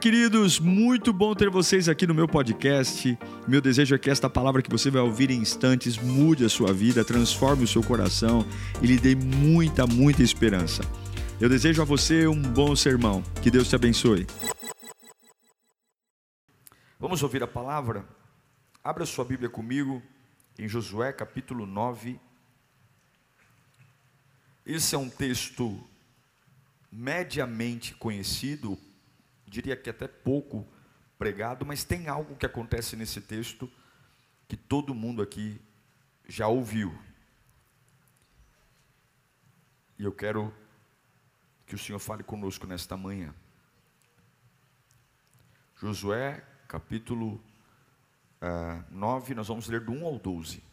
Queridos, muito bom ter vocês aqui no meu podcast. Meu desejo é que esta palavra que você vai ouvir em instantes mude a sua vida, transforme o seu coração e lhe dê muita, muita esperança. Eu desejo a você um bom sermão. Que Deus te abençoe. Vamos ouvir a palavra? Abra sua Bíblia comigo em Josué capítulo 9. Esse é um texto mediamente conhecido, diria que até pouco pregado, mas tem algo que acontece nesse texto que todo mundo aqui já ouviu. E eu quero que o Senhor fale conosco nesta manhã. Josué, capítulo uh, ah, 9, nós vamos ler do 1 ao 12.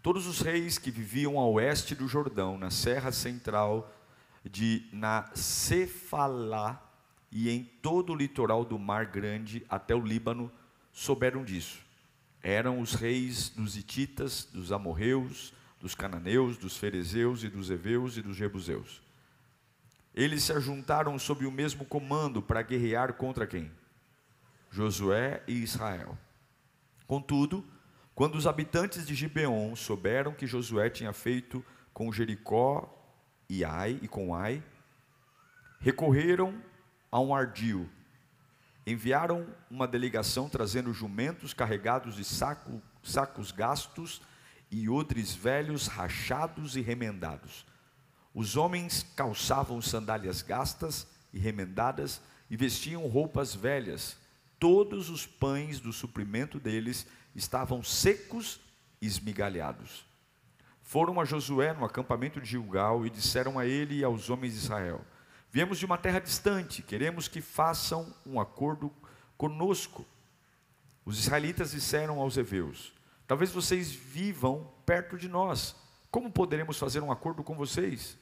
Todos os reis que viviam a oeste do Jordão, na serra central de Nacefalá, e em todo o litoral do Mar Grande até o Líbano souberam disso. Eram os reis dos Hititas, dos Amorreus, dos Cananeus, dos Ferezeus e dos Eveus e dos Jebuseus. Eles se ajuntaram sob o mesmo comando para guerrear contra quem? Josué e Israel. Contudo, quando os habitantes de Gibeon souberam que Josué tinha feito com Jericó e Ai e com Ai, recorreram a um ardil. Enviaram uma delegação trazendo jumentos carregados de saco, sacos gastos e outros velhos rachados e remendados. Os homens calçavam sandálias gastas e remendadas e vestiam roupas velhas. Todos os pães do suprimento deles estavam secos e esmigalhados. Foram a Josué no acampamento de Gilgal e disseram a ele e aos homens de Israel: Viemos de uma terra distante, queremos que façam um acordo conosco. Os israelitas disseram aos heveus: Talvez vocês vivam perto de nós. Como poderemos fazer um acordo com vocês?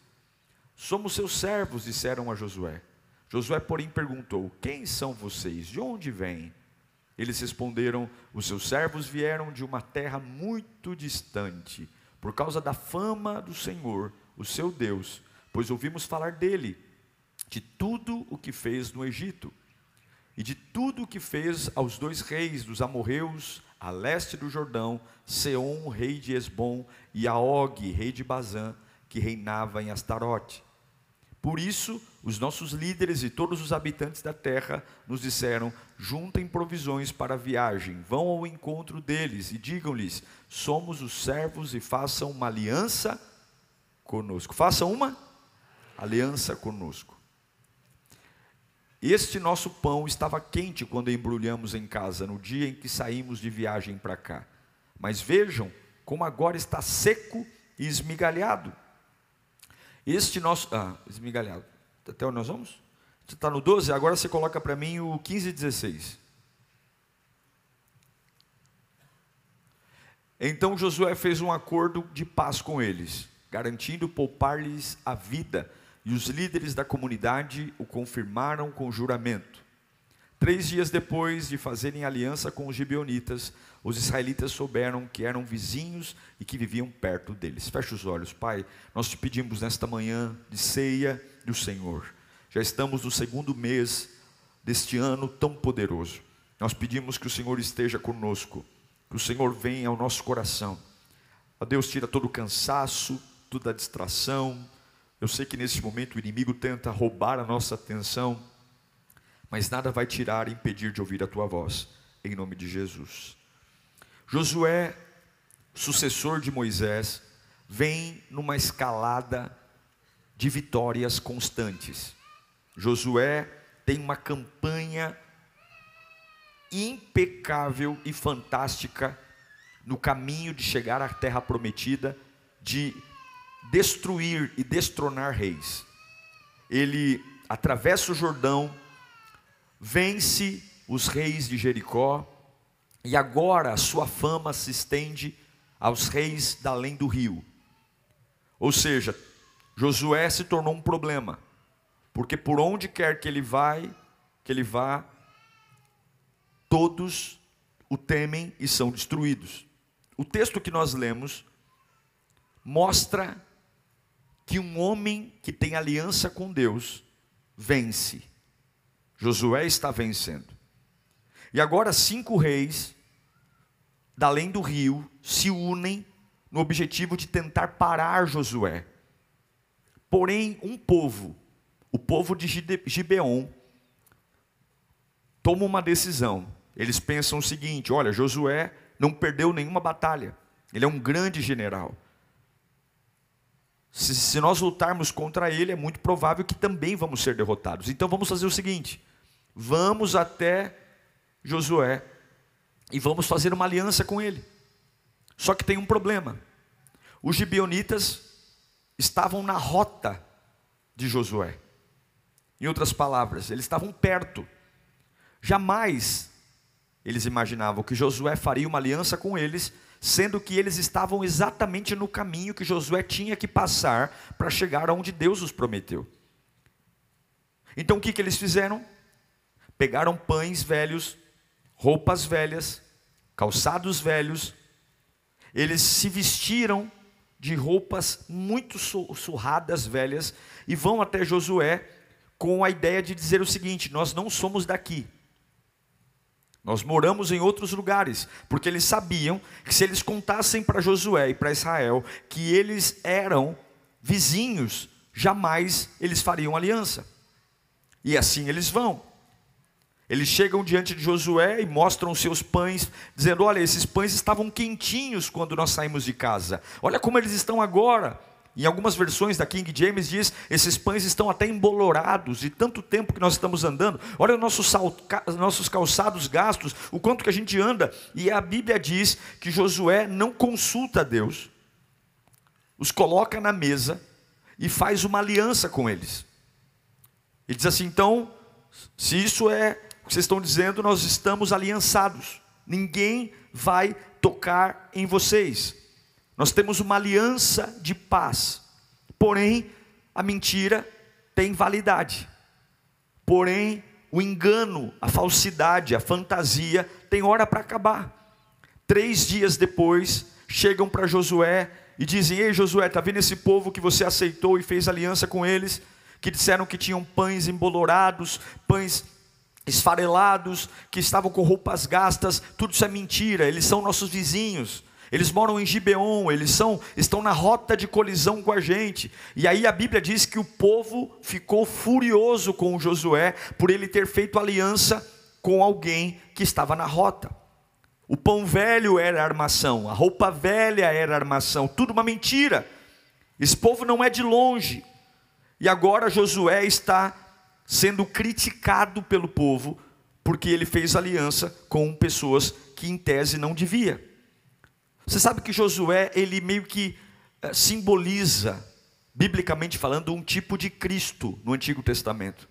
Somos seus servos, disseram a Josué. Josué, porém, perguntou: Quem são vocês? De onde vêm? Eles responderam: Os seus servos vieram de uma terra muito distante, por causa da fama do Senhor, o seu Deus, pois ouvimos falar dele de tudo o que fez no Egito e de tudo o que fez aos dois reis dos amorreus a leste do Jordão, Seom, rei de Esbom, e Aog, rei de Bazã, que reinava em Astarote. Por isso, os nossos líderes e todos os habitantes da terra nos disseram: juntem provisões para a viagem, vão ao encontro deles e digam-lhes: somos os servos e façam uma aliança conosco. Façam uma aliança conosco. Este nosso pão estava quente quando embrulhamos em casa, no dia em que saímos de viagem para cá. Mas vejam como agora está seco e esmigalhado. Este nosso. Ah, esmigalhado. Até onde nós vamos? Está no 12? Agora você coloca para mim o 15 e 16. Então Josué fez um acordo de paz com eles, garantindo poupar-lhes a vida e os líderes da comunidade o confirmaram com juramento. Três dias depois de fazerem aliança com os gibeonitas, os israelitas souberam que eram vizinhos e que viviam perto deles. Feche os olhos, Pai. Nós te pedimos nesta manhã de ceia do Senhor. Já estamos no segundo mês deste ano tão poderoso. Nós pedimos que o Senhor esteja conosco, que o Senhor venha ao nosso coração. A Deus tira todo o cansaço, toda a distração, eu sei que nesse momento o inimigo tenta roubar a nossa atenção, mas nada vai tirar e impedir de ouvir a tua voz, em nome de Jesus. Josué, sucessor de Moisés, vem numa escalada de vitórias constantes. Josué tem uma campanha impecável e fantástica no caminho de chegar à terra prometida, de destruir e destronar reis. Ele atravessa o Jordão, vence os reis de Jericó, e agora a sua fama se estende aos reis da além do rio. Ou seja, Josué se tornou um problema, porque por onde quer que ele vai, que ele vá, todos o temem e são destruídos. O texto que nós lemos mostra que um homem que tem aliança com Deus vence. Josué está vencendo. E agora cinco reis, da além do rio, se unem no objetivo de tentar parar Josué. Porém, um povo, o povo de Gibeon, toma uma decisão. Eles pensam o seguinte: olha, Josué não perdeu nenhuma batalha, ele é um grande general. Se, se, nós lutarmos contra ele, é muito provável que também vamos ser derrotados. Então vamos fazer o seguinte: vamos até Josué e vamos fazer uma aliança com ele. Só que tem um problema: os gibeonitas estavam na rota de Josué. Em outras palavras, eles estavam perto. Jamais eles imaginavam que Josué faria uma aliança com eles, sendo que eles estavam exatamente no caminho que Josué tinha que passar para chegar aonde Deus os prometeu. Então o que, que eles fizeram? Pegaram pães velhos, roupas velhas, calçados velhos, eles se vestiram de roupas muito surradas, velhas, e vão até Josué com a ideia de dizer o seguinte: Nós não somos daqui, nós moramos em outros lugares, porque eles sabiam que se eles contassem para Josué e para Israel que eles eram vizinhos, jamais eles fariam aliança. E assim eles vão. Eles chegam diante de Josué e mostram seus pães, dizendo: Olha, esses pães estavam quentinhos quando nós saímos de casa. Olha como eles estão agora. Em algumas versões da King James diz: esses pães estão até embolorados, de tanto tempo que nós estamos andando. Olha os nossos, nossos calçados gastos, o quanto que a gente anda. E a Bíblia diz que Josué não consulta a Deus, os coloca na mesa e faz uma aliança com eles. Ele diz assim: então, se isso é o que vocês estão dizendo, nós estamos aliançados, ninguém vai tocar em vocês. Nós temos uma aliança de paz. Porém, a mentira tem validade. Porém, o engano, a falsidade, a fantasia tem hora para acabar. Três dias depois, chegam para Josué e dizem: Ei, Josué, está vendo esse povo que você aceitou e fez aliança com eles? Que disseram que tinham pães embolorados, pães esfarelados, que estavam com roupas gastas, tudo isso é mentira, eles são nossos vizinhos. Eles moram em Gibeon, eles são, estão na rota de colisão com a gente. E aí a Bíblia diz que o povo ficou furioso com Josué por ele ter feito aliança com alguém que estava na rota. O pão velho era armação, a roupa velha era armação, tudo uma mentira. Esse povo não é de longe. E agora Josué está sendo criticado pelo povo porque ele fez aliança com pessoas que em tese não devia. Você sabe que Josué, ele meio que eh, simboliza, biblicamente falando, um tipo de Cristo no Antigo Testamento.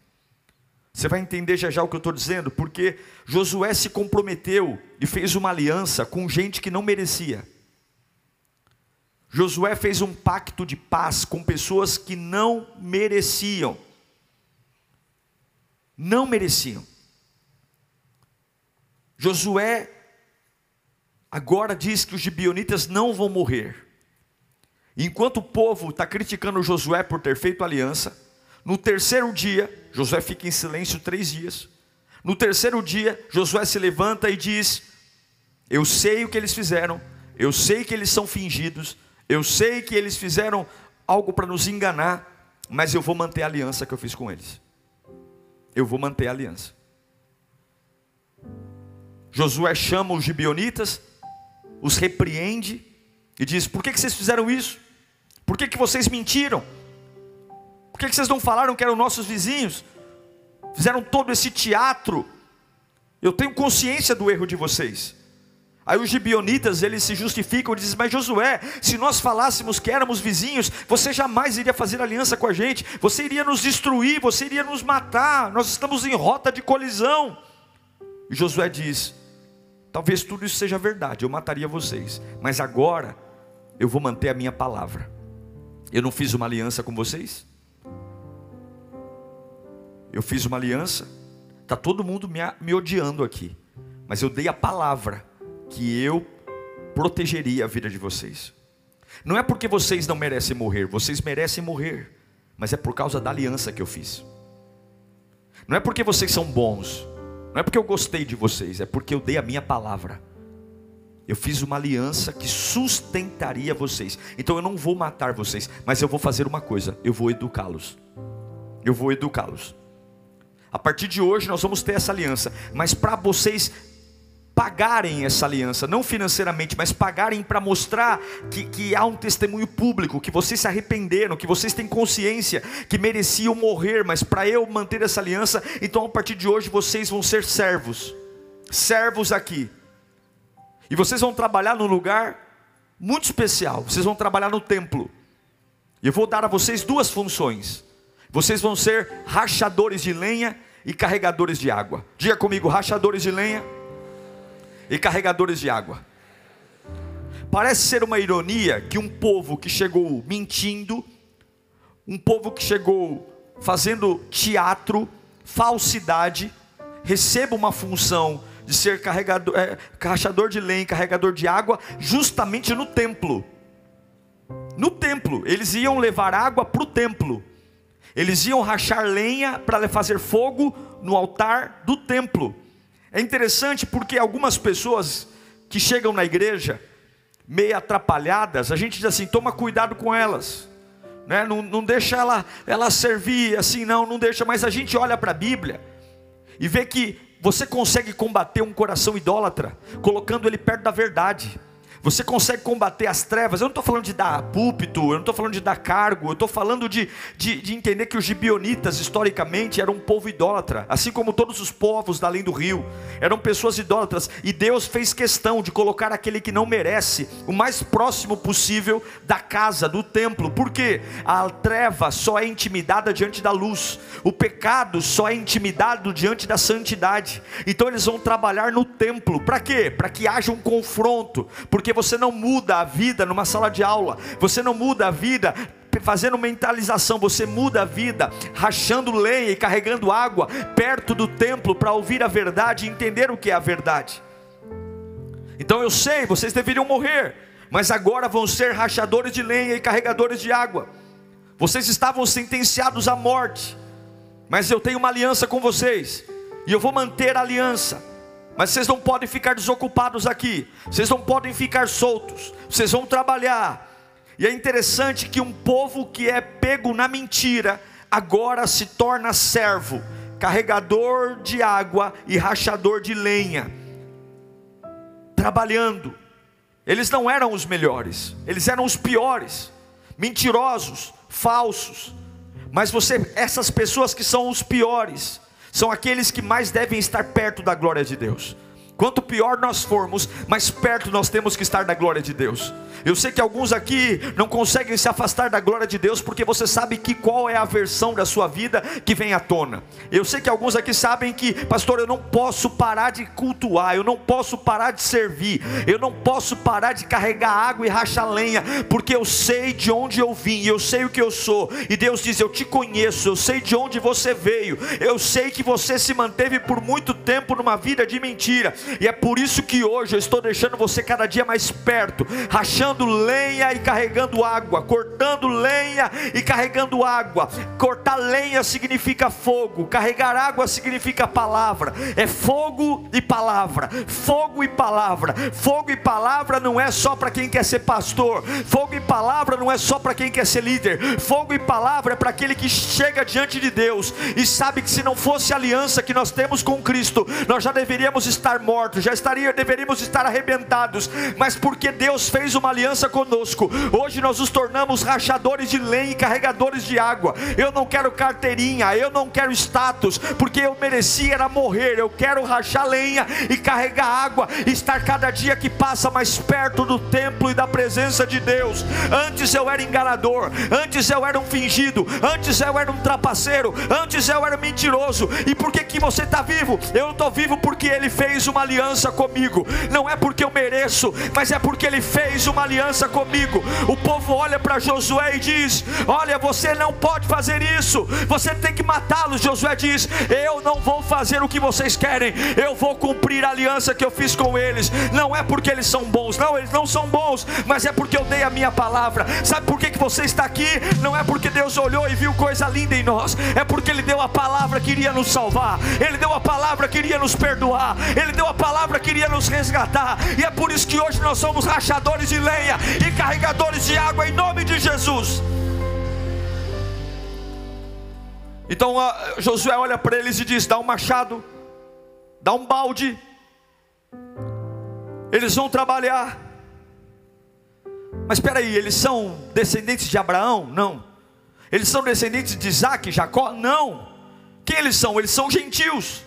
Você vai entender já já o que eu estou dizendo, porque Josué se comprometeu e fez uma aliança com gente que não merecia. Josué fez um pacto de paz com pessoas que não mereciam. Não mereciam. Josué agora diz que os gibionitas não vão morrer. Enquanto o povo está criticando Josué por ter feito aliança, no terceiro dia, Josué fica em silêncio três dias. No terceiro dia, Josué se levanta e diz: Eu sei o que eles fizeram, eu sei que eles são fingidos, eu sei que eles fizeram algo para nos enganar, mas eu vou manter a aliança que eu fiz com eles. Eu vou manter a aliança. Josué chama os gibionitas os repreende e diz: Por que, que vocês fizeram isso? Por que, que vocês mentiram? Por que, que vocês não falaram que eram nossos vizinhos? Fizeram todo esse teatro. Eu tenho consciência do erro de vocês. Aí os gibionitas, eles se justificam e dizem, mas Josué, se nós falássemos que éramos vizinhos, você jamais iria fazer aliança com a gente, você iria nos destruir, você iria nos matar, nós estamos em rota de colisão. E Josué diz, Talvez tudo isso seja verdade, eu mataria vocês, mas agora eu vou manter a minha palavra. Eu não fiz uma aliança com vocês? Eu fiz uma aliança, está todo mundo me, me odiando aqui, mas eu dei a palavra que eu protegeria a vida de vocês. Não é porque vocês não merecem morrer, vocês merecem morrer, mas é por causa da aliança que eu fiz. Não é porque vocês são bons, não é porque eu gostei de vocês, é porque eu dei a minha palavra. Eu fiz uma aliança que sustentaria vocês. Então eu não vou matar vocês, mas eu vou fazer uma coisa: eu vou educá-los. Eu vou educá-los. A partir de hoje nós vamos ter essa aliança, mas para vocês pagarem essa aliança, não financeiramente, mas pagarem para mostrar que, que há um testemunho público, que vocês se arrependeram, que vocês têm consciência que mereciam morrer, mas para eu manter essa aliança, então a partir de hoje vocês vão ser servos, servos aqui, e vocês vão trabalhar num lugar muito especial, vocês vão trabalhar no templo, e eu vou dar a vocês duas funções, vocês vão ser rachadores de lenha e carregadores de água, diga comigo, rachadores de lenha e carregadores de água. Parece ser uma ironia que um povo que chegou mentindo, um povo que chegou fazendo teatro, falsidade, receba uma função de ser carregador, é, rachador de lenha, carregador de água, justamente no templo. No templo, eles iam levar água para o templo. Eles iam rachar lenha para fazer fogo no altar do templo. É interessante porque algumas pessoas que chegam na igreja meio atrapalhadas, a gente diz assim: toma cuidado com elas, né? não, não deixa ela, ela servir assim, não, não deixa. Mas a gente olha para a Bíblia e vê que você consegue combater um coração idólatra colocando ele perto da verdade. Você consegue combater as trevas. Eu não estou falando de dar púlpito, eu não estou falando de dar cargo, eu estou falando de, de, de, entender que os gibionitas, historicamente, eram um povo idólatra, assim como todos os povos da além do rio, eram pessoas idólatras, e Deus fez questão de colocar aquele que não merece o mais próximo possível da casa, do templo, porque a treva só é intimidada diante da luz, o pecado só é intimidado diante da santidade, então eles vão trabalhar no templo, para quê? Para que haja um confronto, porque você não muda a vida numa sala de aula, você não muda a vida fazendo mentalização, você muda a vida, rachando lenha e carregando água perto do templo para ouvir a verdade e entender o que é a verdade. Então eu sei, vocês deveriam morrer, mas agora vão ser rachadores de lenha e carregadores de água. Vocês estavam sentenciados à morte, mas eu tenho uma aliança com vocês, e eu vou manter a aliança. Mas vocês não podem ficar desocupados aqui, vocês não podem ficar soltos, vocês vão trabalhar. E é interessante que um povo que é pego na mentira, agora se torna servo, carregador de água e rachador de lenha, trabalhando. Eles não eram os melhores, eles eram os piores, mentirosos, falsos. Mas você, essas pessoas que são os piores, são aqueles que mais devem estar perto da glória de Deus. Quanto pior nós formos, mais perto nós temos que estar da glória de Deus. Eu sei que alguns aqui não conseguem se afastar da glória de Deus porque você sabe que qual é a versão da sua vida que vem à tona. Eu sei que alguns aqui sabem que, pastor, eu não posso parar de cultuar, eu não posso parar de servir, eu não posso parar de carregar água e rachar lenha, porque eu sei de onde eu vim, eu sei o que eu sou. E Deus diz: Eu te conheço, eu sei de onde você veio, eu sei que você se manteve por muito tempo numa vida de mentira, e é por isso que hoje eu estou deixando você cada dia mais perto, rachando lenha e carregando água, cortando lenha e carregando água. Cortar lenha significa fogo, carregar água significa palavra. É fogo e palavra, fogo e palavra. Fogo e palavra não é só para quem quer ser pastor, fogo e palavra não é só para quem quer ser líder. Fogo e palavra é para aquele que chega diante de Deus e sabe que se não fosse a aliança que nós temos com Cristo, nós já deveríamos estar mortos, já estaria, deveríamos estar arrebentados, mas porque Deus fez uma aliança conosco. Hoje nós nos tornamos rachadores de lenha e carregadores de água. Eu não quero carteirinha, eu não quero status, porque eu merecia era morrer. Eu quero rachar lenha e carregar água, estar cada dia que passa mais perto do templo e da presença de Deus. Antes eu era enganador, antes eu era um fingido, antes eu era um trapaceiro, antes eu era mentiroso. E por que que você está vivo? Eu estou vivo porque Ele fez uma aliança comigo. Não é porque eu mereço, mas é porque ele fez uma aliança comigo. O povo olha para Josué e diz: Olha, você não pode fazer isso, você tem que matá-los. Josué diz: Eu não vou fazer o que vocês querem, eu vou cumprir a aliança que eu fiz com eles. Não é porque eles são bons, não, eles não são bons, mas é porque eu dei a minha palavra. Sabe por que, que você está aqui? Não é porque Deus olhou e viu coisa linda em nós, é porque Ele deu a palavra que iria nos salvar, Ele deu a palavra que iria nos perdoar, Ele deu a palavra que iria nos resgatar, e é por isso que hoje nós somos rachadores de lenha e carregadores de água em nome de Jesus. Então Josué olha para eles e diz: dá um machado, dá um balde, eles vão trabalhar. Mas espera aí, eles são descendentes de Abraão? Não. Eles são descendentes de Isaac Jacó? Não. Quem eles são? Eles são gentios.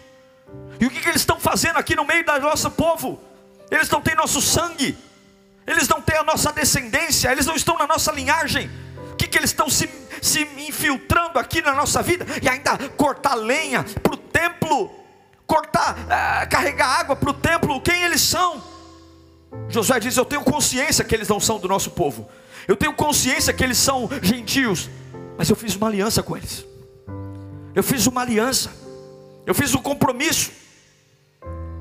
E o que, que eles estão fazendo aqui no meio do nosso povo? Eles não têm nosso sangue, eles não têm a nossa descendência, eles não estão na nossa linhagem. O que, que eles estão se, se infiltrando aqui na nossa vida? E ainda cortar lenha para o templo, cortar, uh, carregar água para o templo. Quem eles são? Josué diz: Eu tenho consciência que eles não são do nosso povo, eu tenho consciência que eles são gentios, mas eu fiz uma aliança com eles. Eu fiz uma aliança, eu fiz um compromisso.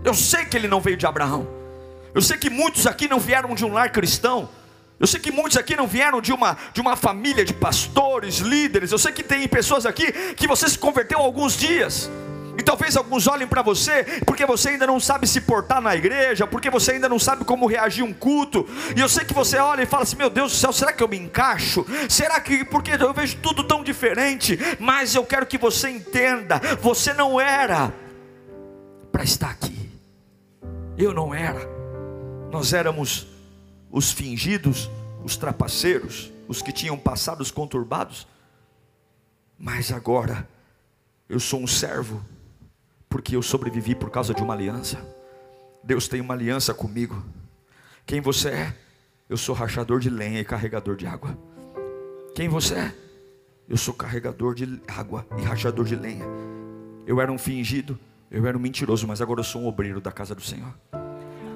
Eu sei que ele não veio de Abraão, eu sei que muitos aqui não vieram de um lar cristão. Eu sei que muitos aqui não vieram de uma, de uma família de pastores, líderes. Eu sei que tem pessoas aqui que você se converteu há alguns dias. E talvez alguns olhem para você porque você ainda não sabe se portar na igreja, porque você ainda não sabe como reagir um culto. E eu sei que você olha e fala assim: "Meu Deus do céu, será que eu me encaixo? Será que porque eu vejo tudo tão diferente?" Mas eu quero que você entenda, você não era para estar aqui. Eu não era. Nós éramos os fingidos, os trapaceiros, os que tinham passados conturbados. Mas agora eu sou um servo porque eu sobrevivi por causa de uma aliança. Deus tem uma aliança comigo. Quem você é? Eu sou rachador de lenha e carregador de água. Quem você é? Eu sou carregador de água e rachador de lenha. Eu era um fingido, eu era um mentiroso, mas agora eu sou um obreiro da casa do Senhor.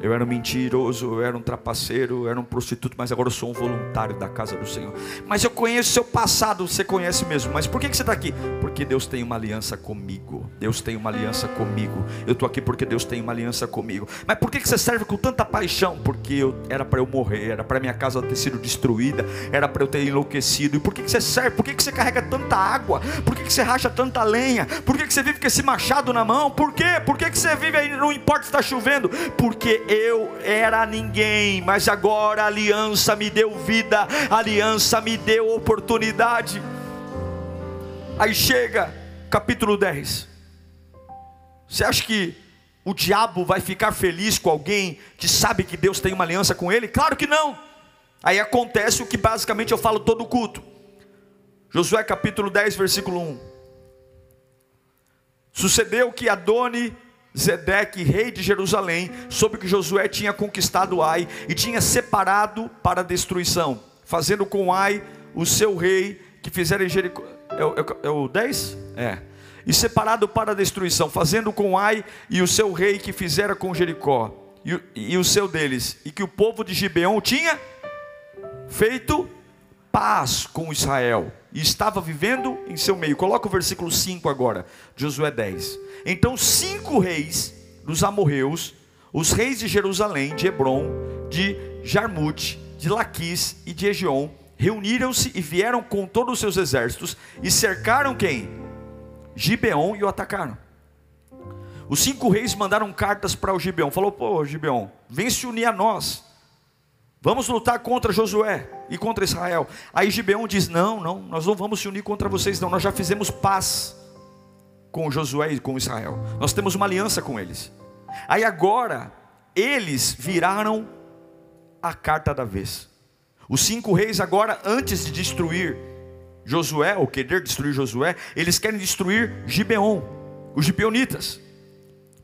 Eu era um mentiroso, eu era um trapaceiro, eu era um prostituto, mas agora eu sou um voluntário da casa do Senhor. Mas eu conheço seu passado, você conhece mesmo. Mas por que você está aqui? Porque Deus tem uma aliança comigo. Deus tem uma aliança comigo. Eu estou aqui porque Deus tem uma aliança comigo. Mas por que você serve com tanta paixão? Porque eu, era para eu morrer, era para minha casa ter sido destruída, era para eu ter enlouquecido. E por que você serve? Por que você carrega tanta água? Por que você racha tanta lenha? Por que você vive com esse machado na mão? Por quê? Por que você vive aí, não importa se está chovendo? Porque eu era ninguém, mas agora a aliança me deu vida, a aliança me deu oportunidade. Aí chega capítulo 10. Você acha que o diabo vai ficar feliz com alguém que sabe que Deus tem uma aliança com ele? Claro que não. Aí acontece o que basicamente eu falo todo culto. Josué capítulo 10, versículo 1. Sucedeu que Adoni Zedeque, rei de Jerusalém, soube que Josué tinha conquistado Ai e tinha separado para destruição, fazendo com Ai o seu rei que fizera em Jericó. É, é, é o 10? É. E separado para destruição, fazendo com Ai e o seu rei que fizera com Jericó, e, e o seu deles, e que o povo de Gibeon tinha feito paz com Israel e estava vivendo em seu meio. Coloca o versículo 5 agora, Josué 10. Então cinco reis dos amorreus, os reis de Jerusalém, de Hebron, de Jarmute, de Laquis e de Egion, reuniram-se e vieram com todos os seus exércitos e cercaram quem? Gibeon e o atacaram. Os cinco reis mandaram cartas para o Gibeon. Falou: "Pô, Gibeon, vem se unir a nós. Vamos lutar contra Josué e contra Israel. Aí Gibeão diz: Não, não, nós não vamos se unir contra vocês, não. Nós já fizemos paz com Josué e com Israel. Nós temos uma aliança com eles. Aí agora, eles viraram a carta da vez. Os cinco reis, agora, antes de destruir Josué, ou querer destruir Josué, eles querem destruir Gibeon, os gibeonitas,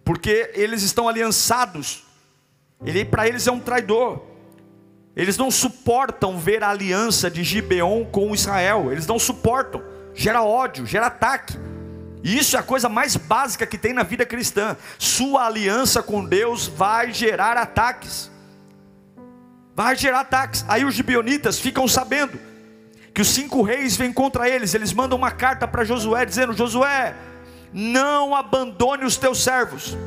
porque eles estão aliançados. Ele para eles é um traidor. Eles não suportam ver a aliança de Gibeon com Israel. Eles não suportam. Gera ódio, gera ataque. E isso é a coisa mais básica que tem na vida cristã. Sua aliança com Deus vai gerar ataques. Vai gerar ataques. Aí os gibionitas ficam sabendo que os cinco reis vêm contra eles. Eles mandam uma carta para Josué dizendo: Josué, não abandone os teus servos.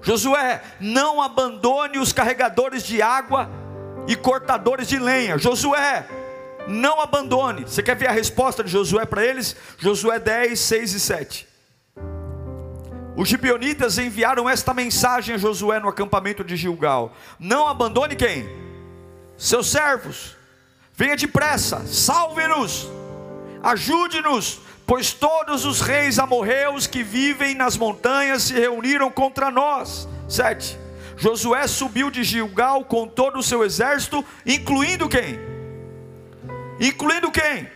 Josué, não abandone os carregadores de água e cortadores de lenha. Josué, não abandone. Você quer ver a resposta de Josué para eles? Josué 10, 6 e 7. Os gibeonitas enviaram esta mensagem a Josué no acampamento de Gilgal: Não abandone quem? Seus servos. Venha depressa, salve-nos, ajude-nos, pois todos os reis amorreus que vivem nas montanhas se reuniram contra nós. 7. Josué subiu de Gilgal com todo o seu exército, incluindo quem? Incluindo quem?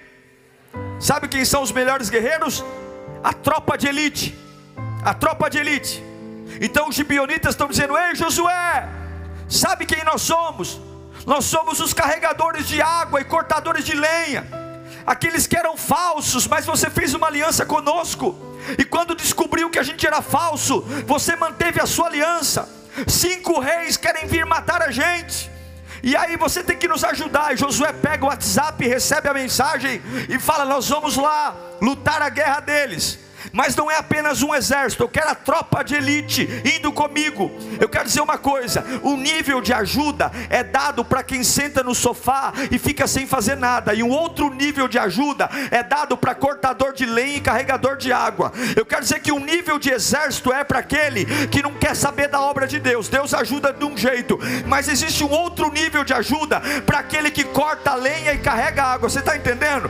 Sabe quem são os melhores guerreiros? A tropa de elite. A tropa de elite. Então os gibionitas estão dizendo: Ei Josué, sabe quem nós somos? Nós somos os carregadores de água e cortadores de lenha. Aqueles que eram falsos, mas você fez uma aliança conosco. E quando descobriu que a gente era falso, você manteve a sua aliança. Cinco reis querem vir matar a gente. E aí você tem que nos ajudar. Josué pega o WhatsApp, recebe a mensagem e fala: Nós vamos lá lutar a guerra deles mas não é apenas um exército, eu quero a tropa de elite indo comigo. Eu quero dizer uma coisa: o nível de ajuda é dado para quem senta no sofá e fica sem fazer nada, e um outro nível de ajuda é dado para cortador de lenha e carregador de água. Eu quero dizer que um nível de exército é para aquele que não quer saber da obra de Deus. Deus ajuda de um jeito, mas existe um outro nível de ajuda para aquele que corta lenha e carrega água. Você está entendendo?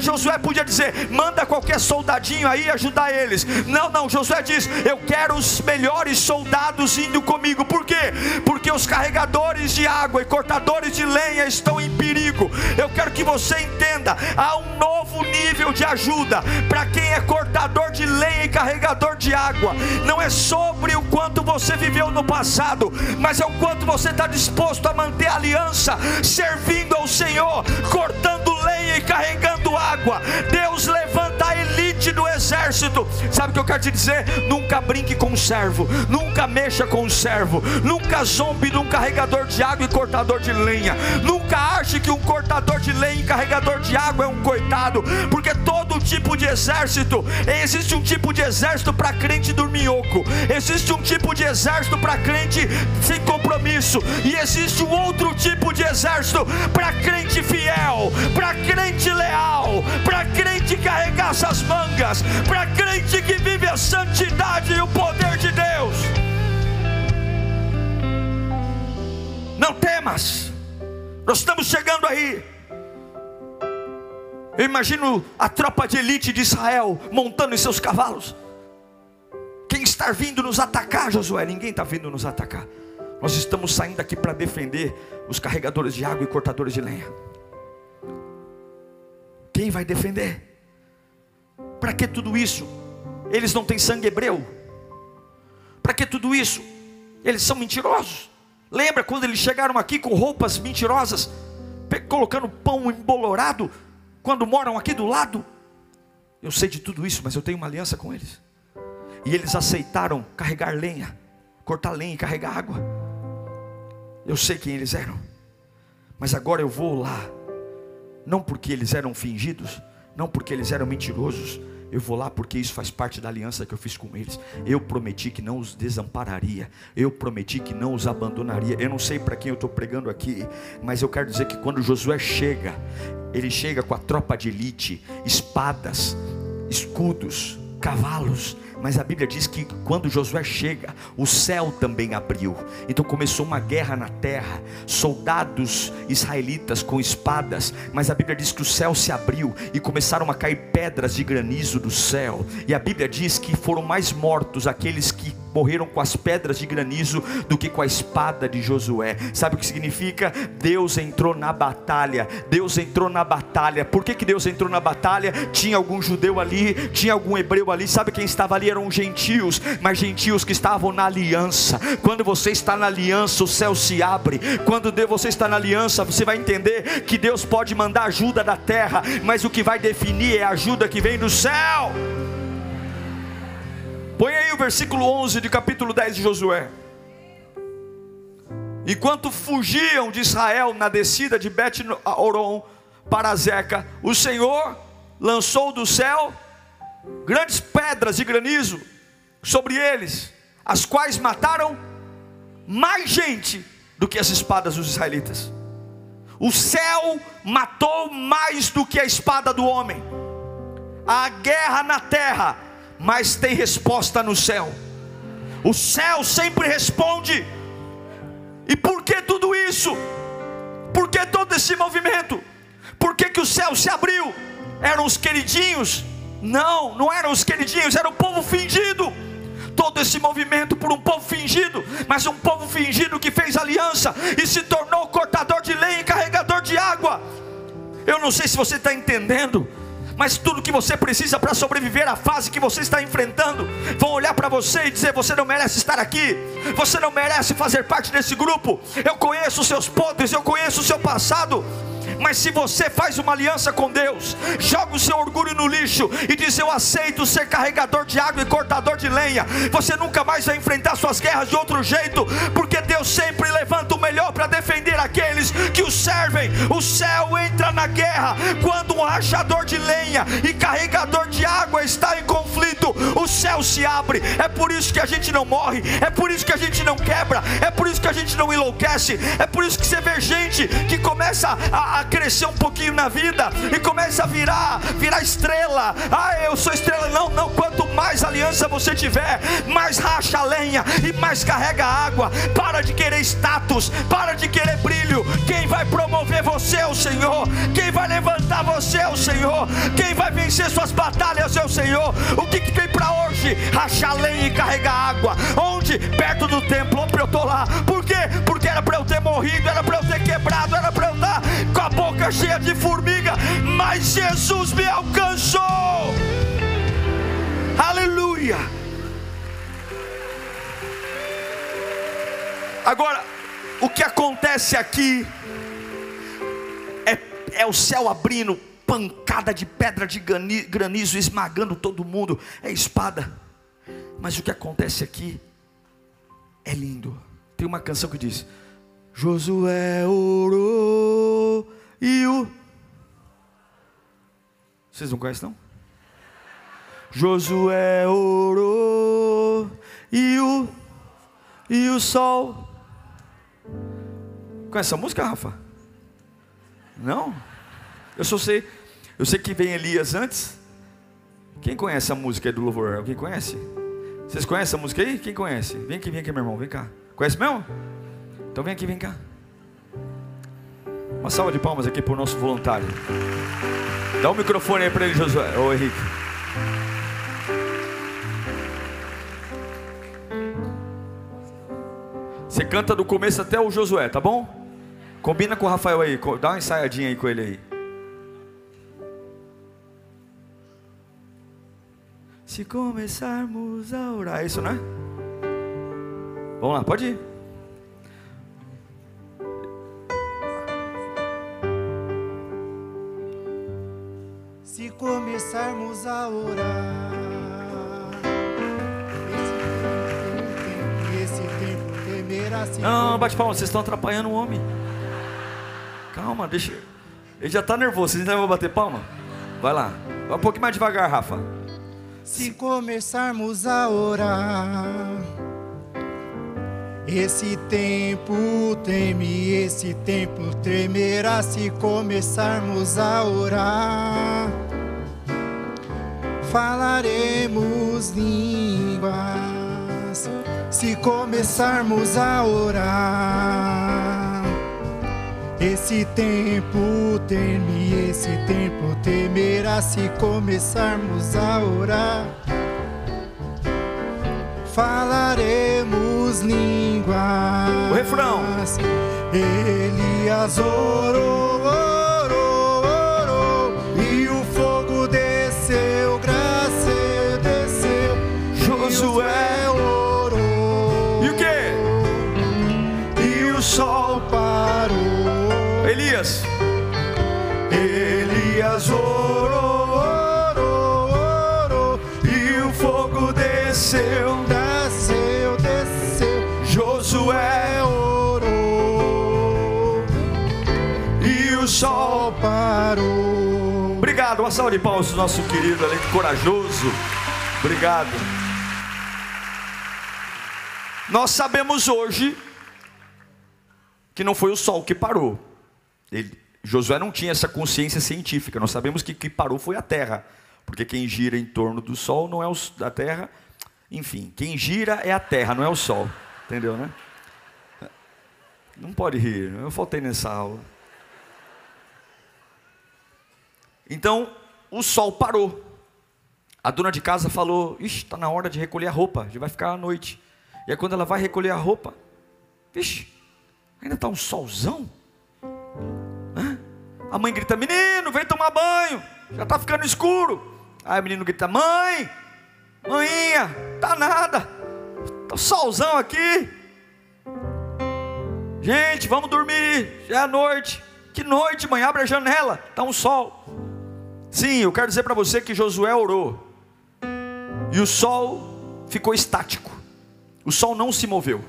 Josué podia dizer: manda qualquer soldadinho aí ajudar eles. Não, não, Josué diz: Eu quero os melhores soldados indo comigo. Por quê? Porque os carregadores de água e cortadores de lenha estão em perigo. Eu quero que você entenda: há um novo nível de ajuda para quem é cortador de lenha e carregador de água. Não é sobre o quanto você viveu no passado, mas é o quanto você está disposto a manter a aliança, servindo ao Senhor, cortando lenha e carregando água. Deus levanta elite do exército. Sabe o que eu quero te dizer? Nunca brinque com um servo, nunca mexa com um servo, nunca zombe de um carregador de água e cortador de lenha. Nunca ache que um cortador de lenha e carregador de água é um coitado, porque todo tipo de exército, existe um tipo de exército para crente dorminhoco, existe um tipo de exército para crente sem compromisso, e existe um outro tipo de exército para crente fiel, para crente leal, para crente carregar essas mangas, para crente que vive a santidade e o poder de Deus. Não temas, nós estamos chegando aí. Eu imagino a tropa de elite de Israel montando em seus cavalos. Quem está vindo nos atacar, Josué? Ninguém está vindo nos atacar. Nós estamos saindo aqui para defender os carregadores de água e cortadores de lenha. Quem vai defender? Para que tudo isso? Eles não têm sangue hebreu. Para que tudo isso? Eles são mentirosos. Lembra quando eles chegaram aqui com roupas mentirosas, colocando pão embolorado, quando moram aqui do lado? Eu sei de tudo isso, mas eu tenho uma aliança com eles. E eles aceitaram carregar lenha, cortar lenha e carregar água. Eu sei quem eles eram. Mas agora eu vou lá, não porque eles eram fingidos, não porque eles eram mentirosos, eu vou lá porque isso faz parte da aliança que eu fiz com eles. Eu prometi que não os desampararia. Eu prometi que não os abandonaria. Eu não sei para quem eu estou pregando aqui, mas eu quero dizer que quando Josué chega, ele chega com a tropa de elite, espadas, escudos, cavalos, mas a Bíblia diz que quando Josué chega, o céu também abriu. Então começou uma guerra na terra. Soldados israelitas com espadas, mas a Bíblia diz que o céu se abriu e começaram a cair pedras de granizo do céu. E a Bíblia diz que foram mais mortos aqueles que morreram com as pedras de granizo do que com a espada de Josué. Sabe o que significa? Deus entrou na batalha. Deus entrou na batalha. Por que, que Deus entrou na batalha? Tinha algum judeu ali, tinha algum hebreu ali. Sabe quem estava ali? Eram gentios, mas gentios que estavam na aliança. Quando você está na aliança, o céu se abre. Quando você está na aliança, você vai entender que Deus pode mandar ajuda da terra, mas o que vai definir é a ajuda que vem do céu. Põe aí o versículo 11 de capítulo 10 de Josué. Enquanto fugiam de Israel na descida de Bet-Oron para Zeca, o Senhor lançou do céu grandes pedras de granizo sobre eles, as quais mataram mais gente do que as espadas dos israelitas. O céu matou mais do que a espada do homem. A guerra na terra, mas tem resposta no céu. O céu sempre responde. E por que tudo isso? Por que todo esse movimento? Por que, que o céu se abriu? Eram os queridinhos? Não, não eram os queridinhos, era o povo fingido todo esse movimento por um povo fingido, mas um povo fingido que fez aliança e se tornou cortador de lenha e carregador de água. Eu não sei se você está entendendo, mas tudo que você precisa para sobreviver à fase que você está enfrentando, vão olhar para você e dizer: você não merece estar aqui, você não merece fazer parte desse grupo. Eu conheço os seus podres, eu conheço o seu passado. Mas se você faz uma aliança com Deus, joga o seu orgulho no lixo e diz: Eu aceito ser carregador de água e cortador de lenha, você nunca mais vai enfrentar suas guerras de outro jeito, porque Deus sempre levanta o melhor para defender aqueles que o servem. O céu entra na guerra quando um rachador de lenha e carregador de água está em conflito, o céu se abre. É por isso que a gente não morre, é por isso que a gente não quebra, é por isso que a gente não enlouquece, é por isso que você vê gente que começa a a crescer um pouquinho na vida e começa a virar, virar estrela. Ah, eu sou estrela. Não, não. Quanto mais aliança você tiver, mais racha a lenha e mais carrega água. Para de querer status, para de querer brilho. Quem vai promover você é o Senhor. Quem vai levantar você é o Senhor. Quem vai vencer suas batalhas é o Senhor. O que, que tem para hoje? Rachar lenha e carregar água. Onde? Perto do templo. Onde eu estou lá. Por quê? Porque era para eu ter morrido, era para eu ter quebrado, era para eu estar com a boca cheia de formiga, mas Jesus me alcançou. Aleluia. Agora, o que acontece aqui é, é o céu abrindo, pancada de pedra de granizo esmagando todo mundo, é espada. Mas o que acontece aqui é lindo. Tem uma canção que diz: Josué orou e o. Vocês não conhecem, não? Josué orou e o. E o sol. Conhece essa música, Rafa? Não? Eu só sei. Eu sei que vem Elias antes. Quem conhece a música do louvor? Alguém conhece? Vocês conhecem essa música aí? Quem conhece? Vem aqui, vem aqui, meu irmão, vem cá. Conhece mesmo? Então vem aqui, vem cá. Uma salva de palmas aqui para o nosso voluntário. Dá o um microfone aí para ele, Josué. Ô Henrique. Você canta do começo até o Josué, tá bom? Combina com o Rafael aí, dá uma ensaiadinha aí com ele aí. Se começarmos a orar, é isso, né? Vamos lá, pode ir. Começarmos a orar. Esse tempo, temerá se Não, bate palma, vocês estão atrapalhando o homem. Calma, deixa. Ele já está nervoso, vocês ainda vão bater palma? Vai lá. Vai um pouquinho mais devagar, Rafa. Se começarmos a orar. Esse tempo teme, esse tempo tremerá se começarmos a orar falaremos línguas se começarmos a orar. Esse tempo teme, esse tempo temerá se começarmos a orar. Falaremos línguas. O refrão. Elias orou. É ouro. E o que? E o sol parou. Elias. Elias orou, orou, orou. E o fogo desceu, desceu, desceu. Josué é orou. E o sol parou. Obrigado, uma salva de palmas nosso querido, além de corajoso. Obrigado. Nós sabemos hoje que não foi o sol que parou. Ele, Josué não tinha essa consciência científica. Nós sabemos que que parou foi a terra, porque quem gira em torno do sol não é o da terra. Enfim, quem gira é a terra, não é o sol. Entendeu, né? Não pode rir, eu faltei nessa aula. Então, o sol parou. A dona de casa falou: Ixi, está na hora de recolher a roupa, já vai ficar à noite. E aí, quando ela vai recolher a roupa, Vixe, ainda está um solzão. Hã? A mãe grita: Menino, vem tomar banho, já está ficando escuro. Aí o menino grita: Mãe, mãinha, tá nada, está solzão aqui. Gente, vamos dormir, já é noite. Que noite, mãe, abre a janela, está um sol. Sim, eu quero dizer para você que Josué orou. E o sol ficou estático. O sol não se moveu.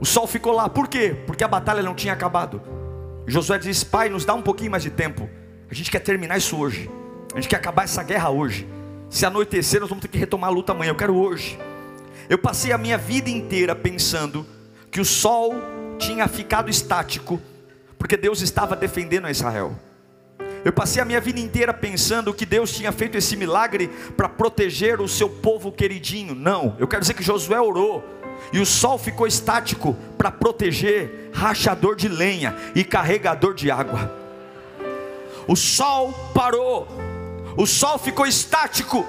O sol ficou lá. Por quê? Porque a batalha não tinha acabado. Josué diz: Pai, nos dá um pouquinho mais de tempo. A gente quer terminar isso hoje. A gente quer acabar essa guerra hoje. Se anoitecer, nós vamos ter que retomar a luta amanhã. Eu quero hoje. Eu passei a minha vida inteira pensando que o sol tinha ficado estático, porque Deus estava defendendo a Israel. Eu passei a minha vida inteira pensando que Deus tinha feito esse milagre para proteger o seu povo queridinho. Não, eu quero dizer que Josué orou e o sol ficou estático para proteger rachador de lenha e carregador de água. O sol parou, o sol ficou estático,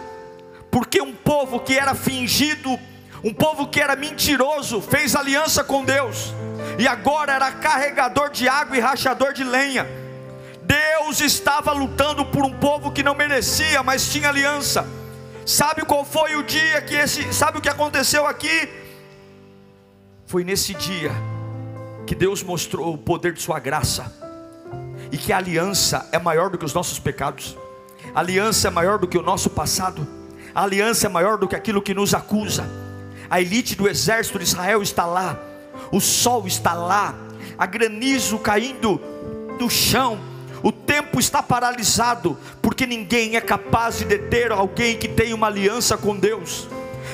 porque um povo que era fingido, um povo que era mentiroso, fez aliança com Deus e agora era carregador de água e rachador de lenha. Deus estava lutando por um povo que não merecia, mas tinha aliança. Sabe qual foi o dia que esse, sabe o que aconteceu aqui? Foi nesse dia que Deus mostrou o poder de sua graça e que a aliança é maior do que os nossos pecados. A aliança é maior do que o nosso passado. A aliança é maior do que aquilo que nos acusa. A elite do exército de Israel está lá. O sol está lá. A granizo caindo do chão o tempo está paralisado, porque ninguém é capaz de deter alguém que tem uma aliança com Deus.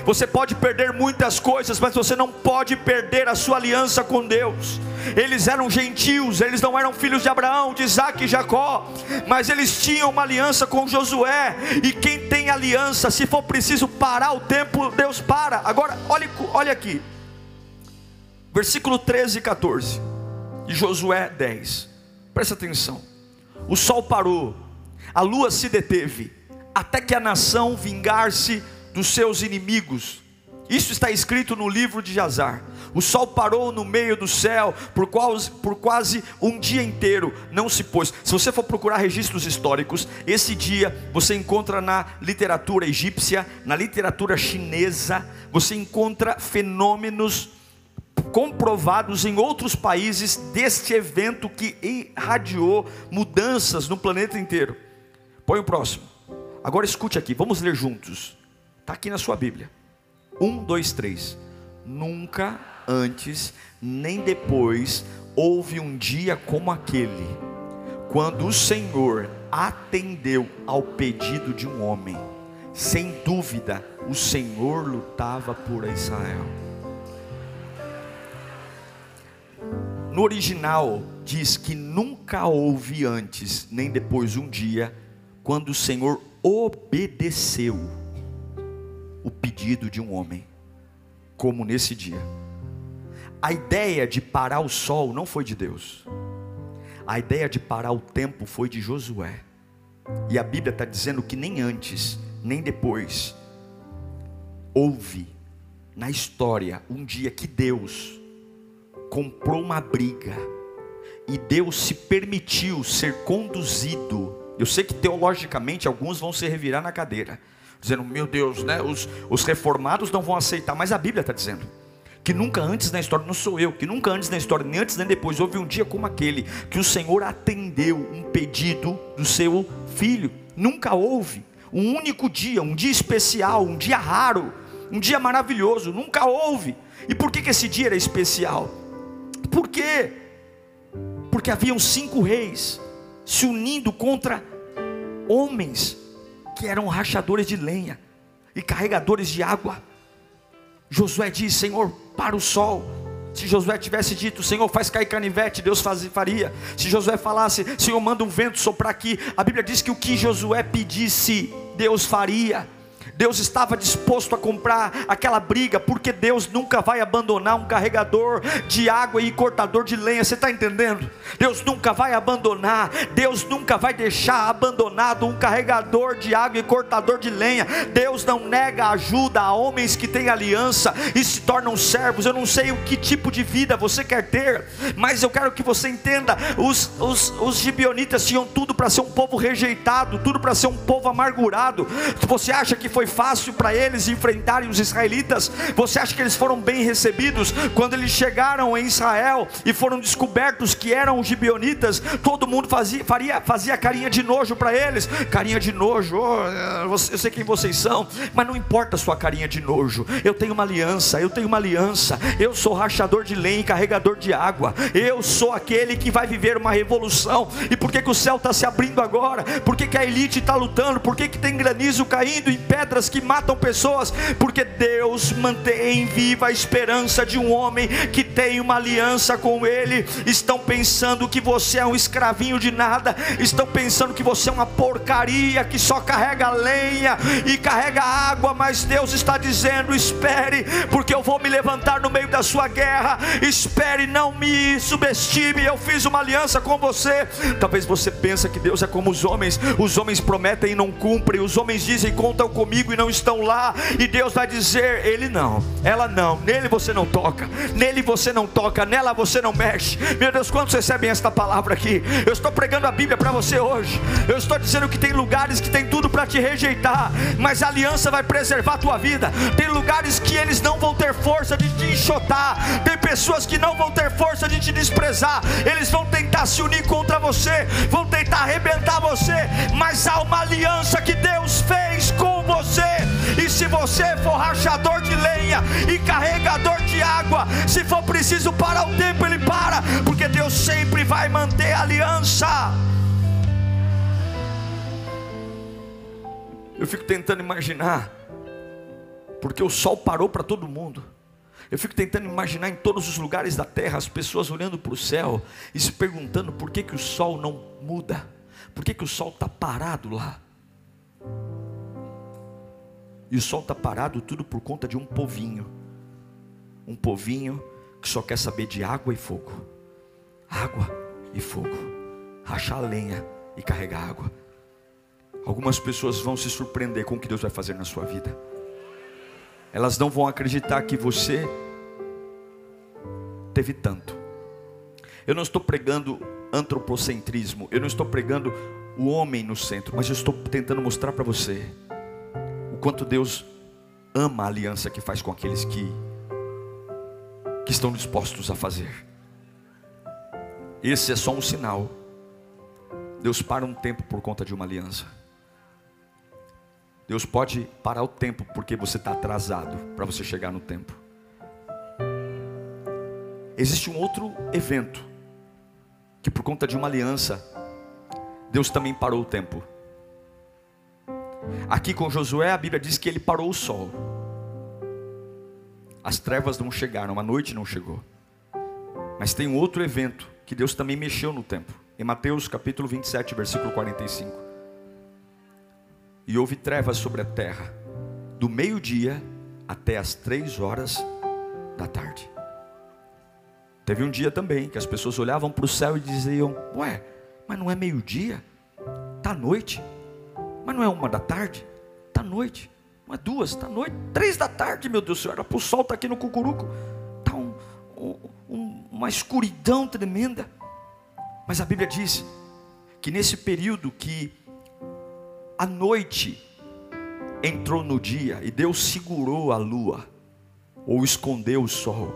Você pode perder muitas coisas, mas você não pode perder a sua aliança com Deus. Eles eram gentios, eles não eram filhos de Abraão, de Isaac e Jacó, mas eles tinham uma aliança com Josué. E quem tem aliança, se for preciso parar o tempo, Deus para. Agora, olhe, olhe aqui, versículo 13 e 14 de Josué 10, presta atenção o sol parou, a lua se deteve, até que a nação vingar-se dos seus inimigos. Isso está escrito no livro de Jazar. O sol parou no meio do céu por quase, por quase um dia inteiro, não se pôs. Se você for procurar registros históricos, esse dia você encontra na literatura egípcia, na literatura chinesa, você encontra fenômenos comprovados em outros países deste evento que irradiou mudanças no planeta inteiro. Põe o próximo. Agora escute aqui, vamos ler juntos. Está aqui na sua Bíblia. Um, dois, três. Nunca antes nem depois houve um dia como aquele, quando o Senhor atendeu ao pedido de um homem. Sem dúvida, o Senhor lutava por Israel. No original diz que nunca houve antes nem depois um dia quando o Senhor obedeceu o pedido de um homem, como nesse dia. A ideia de parar o sol não foi de Deus. A ideia de parar o tempo foi de Josué. E a Bíblia está dizendo que nem antes, nem depois, houve na história um dia que Deus comprou uma briga e Deus se permitiu ser conduzido. Eu sei que teologicamente alguns vão se revirar na cadeira, dizendo: Meu Deus, né? Os, os reformados não vão aceitar, mas a Bíblia está dizendo que nunca antes na história, não sou eu, que nunca antes na história, nem antes nem depois, houve um dia como aquele, que o Senhor atendeu um pedido do seu filho. Nunca houve um único dia, um dia especial, um dia raro, um dia maravilhoso, nunca houve. E por que, que esse dia era especial? Por quê? Porque haviam cinco reis, se unindo contra homens que eram rachadores de lenha e carregadores de água. Josué diz: Senhor, para o sol. Se Josué tivesse dito, Senhor, faz cair canivete, Deus faz, faria. Se Josué falasse, Senhor, manda um vento soprar aqui, a Bíblia diz que o que Josué pedisse, Deus faria. Deus estava disposto a comprar aquela briga, porque Deus nunca vai abandonar um carregador de água e cortador de lenha. Você está entendendo? Deus nunca vai abandonar, Deus nunca vai deixar abandonado um carregador de água e cortador de lenha. Deus não nega ajuda a homens que têm aliança e se tornam servos. Eu não sei o que tipo de vida você quer ter, mas eu quero que você entenda: os, os, os gibionitas tinham tudo para ser um povo rejeitado, tudo para ser um povo amargurado. Você acha que foi fácil para eles enfrentarem os israelitas? Você acha que eles foram bem recebidos quando eles chegaram em Israel e foram descobertos que eram os gibeonitas? Todo mundo fazia, faria, fazia carinha de nojo para eles, carinha de nojo. Oh, eu sei quem vocês são, mas não importa a sua carinha de nojo. Eu tenho uma aliança, eu tenho uma aliança. Eu sou rachador de lenha, carregador de água. Eu sou aquele que vai viver uma revolução. E por que, que o céu está se abrindo agora? Por que, que a elite está lutando? Por que, que tem granizo caindo em pedras? que matam pessoas, porque Deus mantém viva a esperança de um homem que tem uma aliança com Ele. Estão pensando que você é um escravinho de nada, estão pensando que você é uma porcaria que só carrega lenha e carrega água, mas Deus está dizendo: espere, porque eu vou me levantar no meio da sua guerra. Espere, não me subestime. Eu fiz uma aliança com você. Talvez você pense que Deus é como os homens, os homens prometem e não cumprem, os homens dizem contam comigo e não estão lá, e Deus vai dizer: Ele não, ela não, nele você não toca, nele você não toca, nela você não mexe. Meu Deus, quantos recebem esta palavra aqui? Eu estou pregando a Bíblia para você hoje, eu estou dizendo que tem lugares que tem tudo para te rejeitar, mas a aliança vai preservar a tua vida. Tem lugares que eles não vão ter força de te enxotar, tem pessoas que não vão ter força de te desprezar, eles vão tentar se unir contra você, vão tentar arrebentar você, mas há uma aliança que Deus fez com você. E se você for rachador de lenha e carregador de água, se for preciso parar o tempo, ele para, porque Deus sempre vai manter a aliança. Eu fico tentando imaginar, porque o sol parou para todo mundo. Eu fico tentando imaginar em todos os lugares da terra as pessoas olhando para o céu e se perguntando por que, que o sol não muda, por que, que o sol está parado lá. E o sol está parado tudo por conta de um povinho. Um povinho que só quer saber de água e fogo. Água e fogo. Rachar lenha e carregar água. Algumas pessoas vão se surpreender com o que Deus vai fazer na sua vida. Elas não vão acreditar que você teve tanto. Eu não estou pregando antropocentrismo, eu não estou pregando o homem no centro, mas eu estou tentando mostrar para você o quanto Deus ama a aliança que faz com aqueles que, que estão dispostos a fazer. Esse é só um sinal. Deus para um tempo por conta de uma aliança. Deus pode parar o tempo porque você está atrasado para você chegar no tempo. Existe um outro evento que por conta de uma aliança Deus também parou o tempo. Aqui com Josué, a Bíblia diz que ele parou o sol. As trevas não chegaram, a noite não chegou. Mas tem um outro evento que Deus também mexeu no tempo. Em Mateus capítulo 27, versículo 45. E houve trevas sobre a terra, do meio-dia até as três horas da tarde. Teve um dia também que as pessoas olhavam para o céu e diziam: Ué, mas não é meio-dia? Está noite. Mas não é uma da tarde? Está noite. Não é duas, está noite. Três da tarde, meu Deus do céu. Era para o sol estar tá aqui no cucuruco. Está um, um, uma escuridão tremenda. Mas a Bíblia diz que nesse período que a noite entrou no dia e Deus segurou a lua, ou escondeu o sol,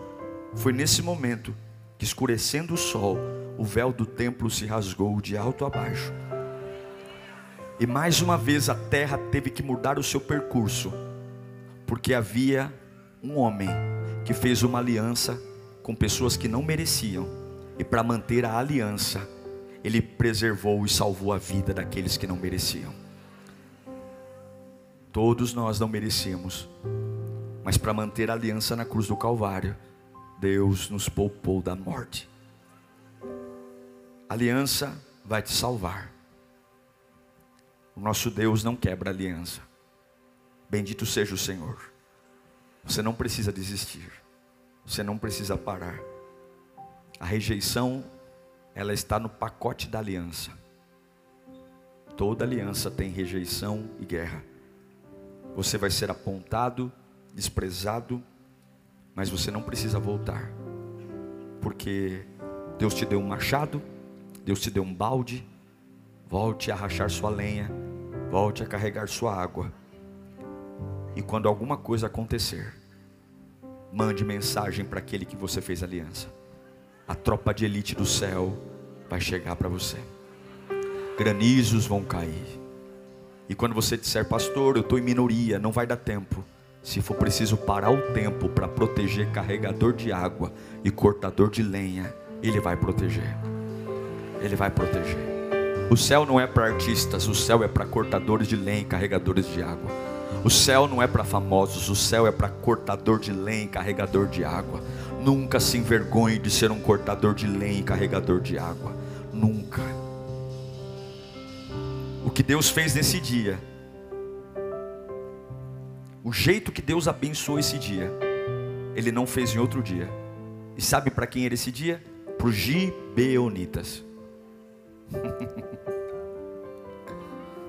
foi nesse momento que, escurecendo o sol, o véu do templo se rasgou de alto a baixo. E mais uma vez a terra teve que mudar o seu percurso, porque havia um homem que fez uma aliança com pessoas que não mereciam, e para manter a aliança, Ele preservou e salvou a vida daqueles que não mereciam. Todos nós não merecíamos, mas para manter a aliança na cruz do Calvário, Deus nos poupou da morte. A aliança vai te salvar. O nosso Deus não quebra aliança. Bendito seja o Senhor. Você não precisa desistir. Você não precisa parar. A rejeição, ela está no pacote da aliança. Toda aliança tem rejeição e guerra. Você vai ser apontado, desprezado, mas você não precisa voltar. Porque Deus te deu um machado, Deus te deu um balde, volte a rachar sua lenha, volte a carregar sua água. E quando alguma coisa acontecer, mande mensagem para aquele que você fez aliança. A tropa de elite do céu vai chegar para você. Granizos vão cair. E quando você disser, pastor, eu estou em minoria, não vai dar tempo. Se for preciso parar o tempo para proteger carregador de água e cortador de lenha, ele vai proteger. Ele vai proteger. O céu não é para artistas, o céu é para cortadores de lenha e carregadores de água. O céu não é para famosos, o céu é para cortador de lenha e carregador de água. Nunca se envergonhe de ser um cortador de lenha e carregador de água. Nunca. O que Deus fez nesse dia, o jeito que Deus abençoou esse dia, Ele não fez em outro dia. E sabe para quem era esse dia? Para os gibeonitas.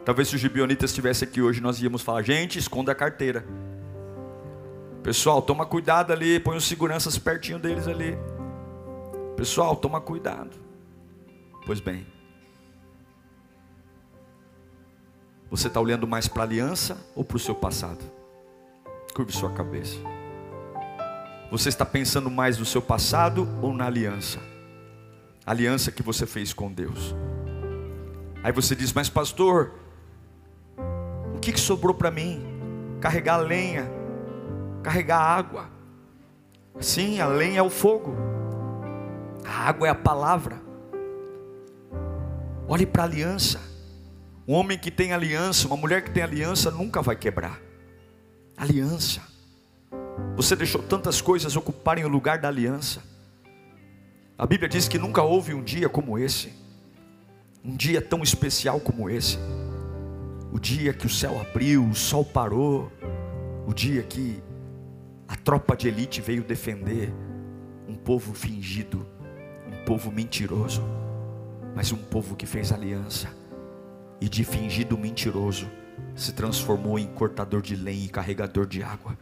Talvez se o Gibeonitas estivesse aqui hoje, nós íamos falar: gente, esconda a carteira. Pessoal, toma cuidado ali, põe os seguranças pertinho deles ali. Pessoal, toma cuidado. Pois bem, você está olhando mais para a aliança ou para o seu passado? Curve sua cabeça. Você está pensando mais no seu passado ou na aliança? A aliança que você fez com Deus. Aí você diz, mas pastor, o que, que sobrou para mim? Carregar lenha, carregar água. Sim, a lenha é o fogo, a água é a palavra. Olhe para a aliança. Um homem que tem aliança, uma mulher que tem aliança, nunca vai quebrar. Aliança. Você deixou tantas coisas ocuparem o lugar da aliança. A Bíblia diz que nunca houve um dia como esse um dia tão especial como esse, o dia que o céu abriu, o sol parou, o dia que a tropa de elite veio defender um povo fingido, um povo mentiroso, mas um povo que fez aliança e de fingido mentiroso se transformou em cortador de lenha e carregador de água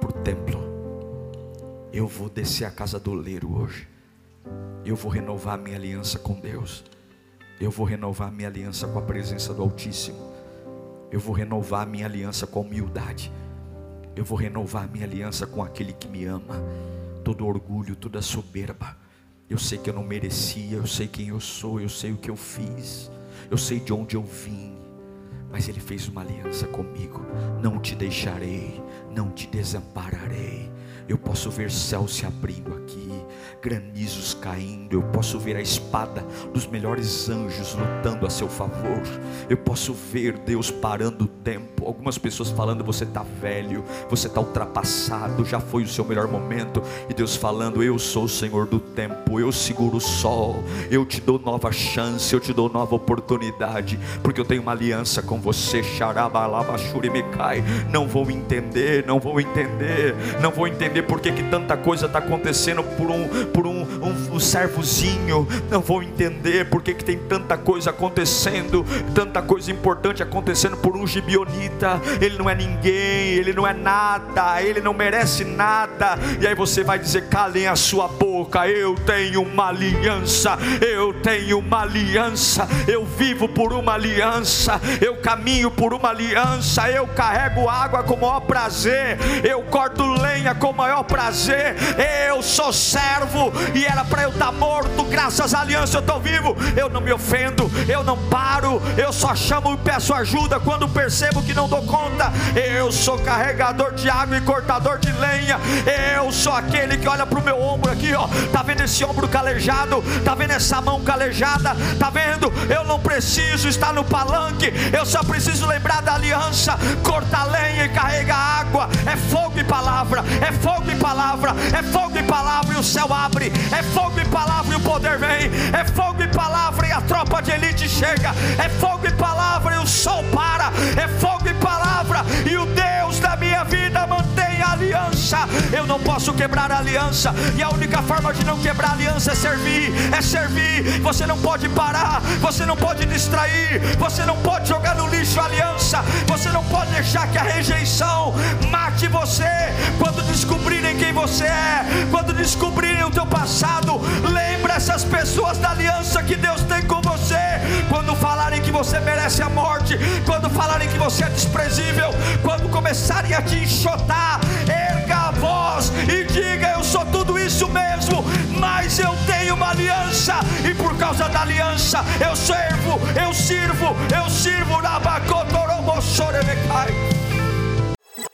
para o templo. Eu vou descer a casa do oleiro hoje. Eu vou renovar minha aliança com Deus. Eu vou renovar minha aliança com a presença do Altíssimo. Eu vou renovar minha aliança com a humildade. Eu vou renovar minha aliança com aquele que me ama. Todo orgulho, toda soberba. Eu sei que eu não merecia, eu sei quem eu sou, eu sei o que eu fiz, eu sei de onde eu vim. Mas Ele fez uma aliança comigo. Não te deixarei, não te desampararei. Eu posso ver céu se abrindo aqui granizos caindo, eu posso ver a espada dos melhores anjos lutando a seu favor, eu posso ver Deus parando o tempo. Algumas pessoas falando: você está velho, você está ultrapassado, já foi o seu melhor momento, e Deus falando: eu sou o Senhor do tempo, eu seguro o sol, eu te dou nova chance, eu te dou nova oportunidade, porque eu tenho uma aliança com você. Não vou entender, não vou entender, não vou entender porque que tanta coisa está acontecendo por um por um, um, um servozinho, não vou entender porque que tem tanta coisa acontecendo, tanta coisa importante acontecendo por um gibionita. Ele não é ninguém, ele não é nada, ele não merece nada. E aí você vai dizer: calem a sua boca, eu tenho uma aliança, eu tenho uma aliança, eu vivo por uma aliança, eu caminho por uma aliança, eu carrego água com o maior prazer, eu corto lenha com maior prazer, eu sou servo e era para eu estar morto, graças à aliança eu estou vivo. Eu não me ofendo, eu não paro, eu só chamo e peço ajuda quando percebo que não dou conta. Eu sou carregador de água e cortador de lenha. Eu sou aquele que olha para o meu ombro aqui, ó. Tá vendo esse ombro calejado? Tá vendo essa mão calejada? Tá vendo? Eu não preciso estar no palanque, eu só preciso lembrar da aliança, cortar lenha e carregar água. É fogo e palavra, é fogo e palavra, é fogo e palavra e o céu abre. É fogo e palavra e o poder vem. É fogo e palavra e a tropa de elite chega. É fogo e palavra e o sol para. É fogo e palavra e o Deus da minha vida mantém aliança. Eu não posso quebrar a aliança e a única forma de não quebrar a aliança é servir. É servir. Você não pode parar. Você não pode distrair. Você não pode jogar no lixo a aliança. Você não pode deixar que a rejeição mate você quando descobrirem quem você é. Quando descobrirem o teu passado, lembra essas pessoas da aliança que Deus tem com você. Você merece a morte, quando falarem que você é desprezível, quando começarem a te enxotar, erga a voz e diga: Eu sou tudo isso mesmo, mas eu tenho uma aliança, e por causa da aliança eu servo, eu sirvo, eu sirvo.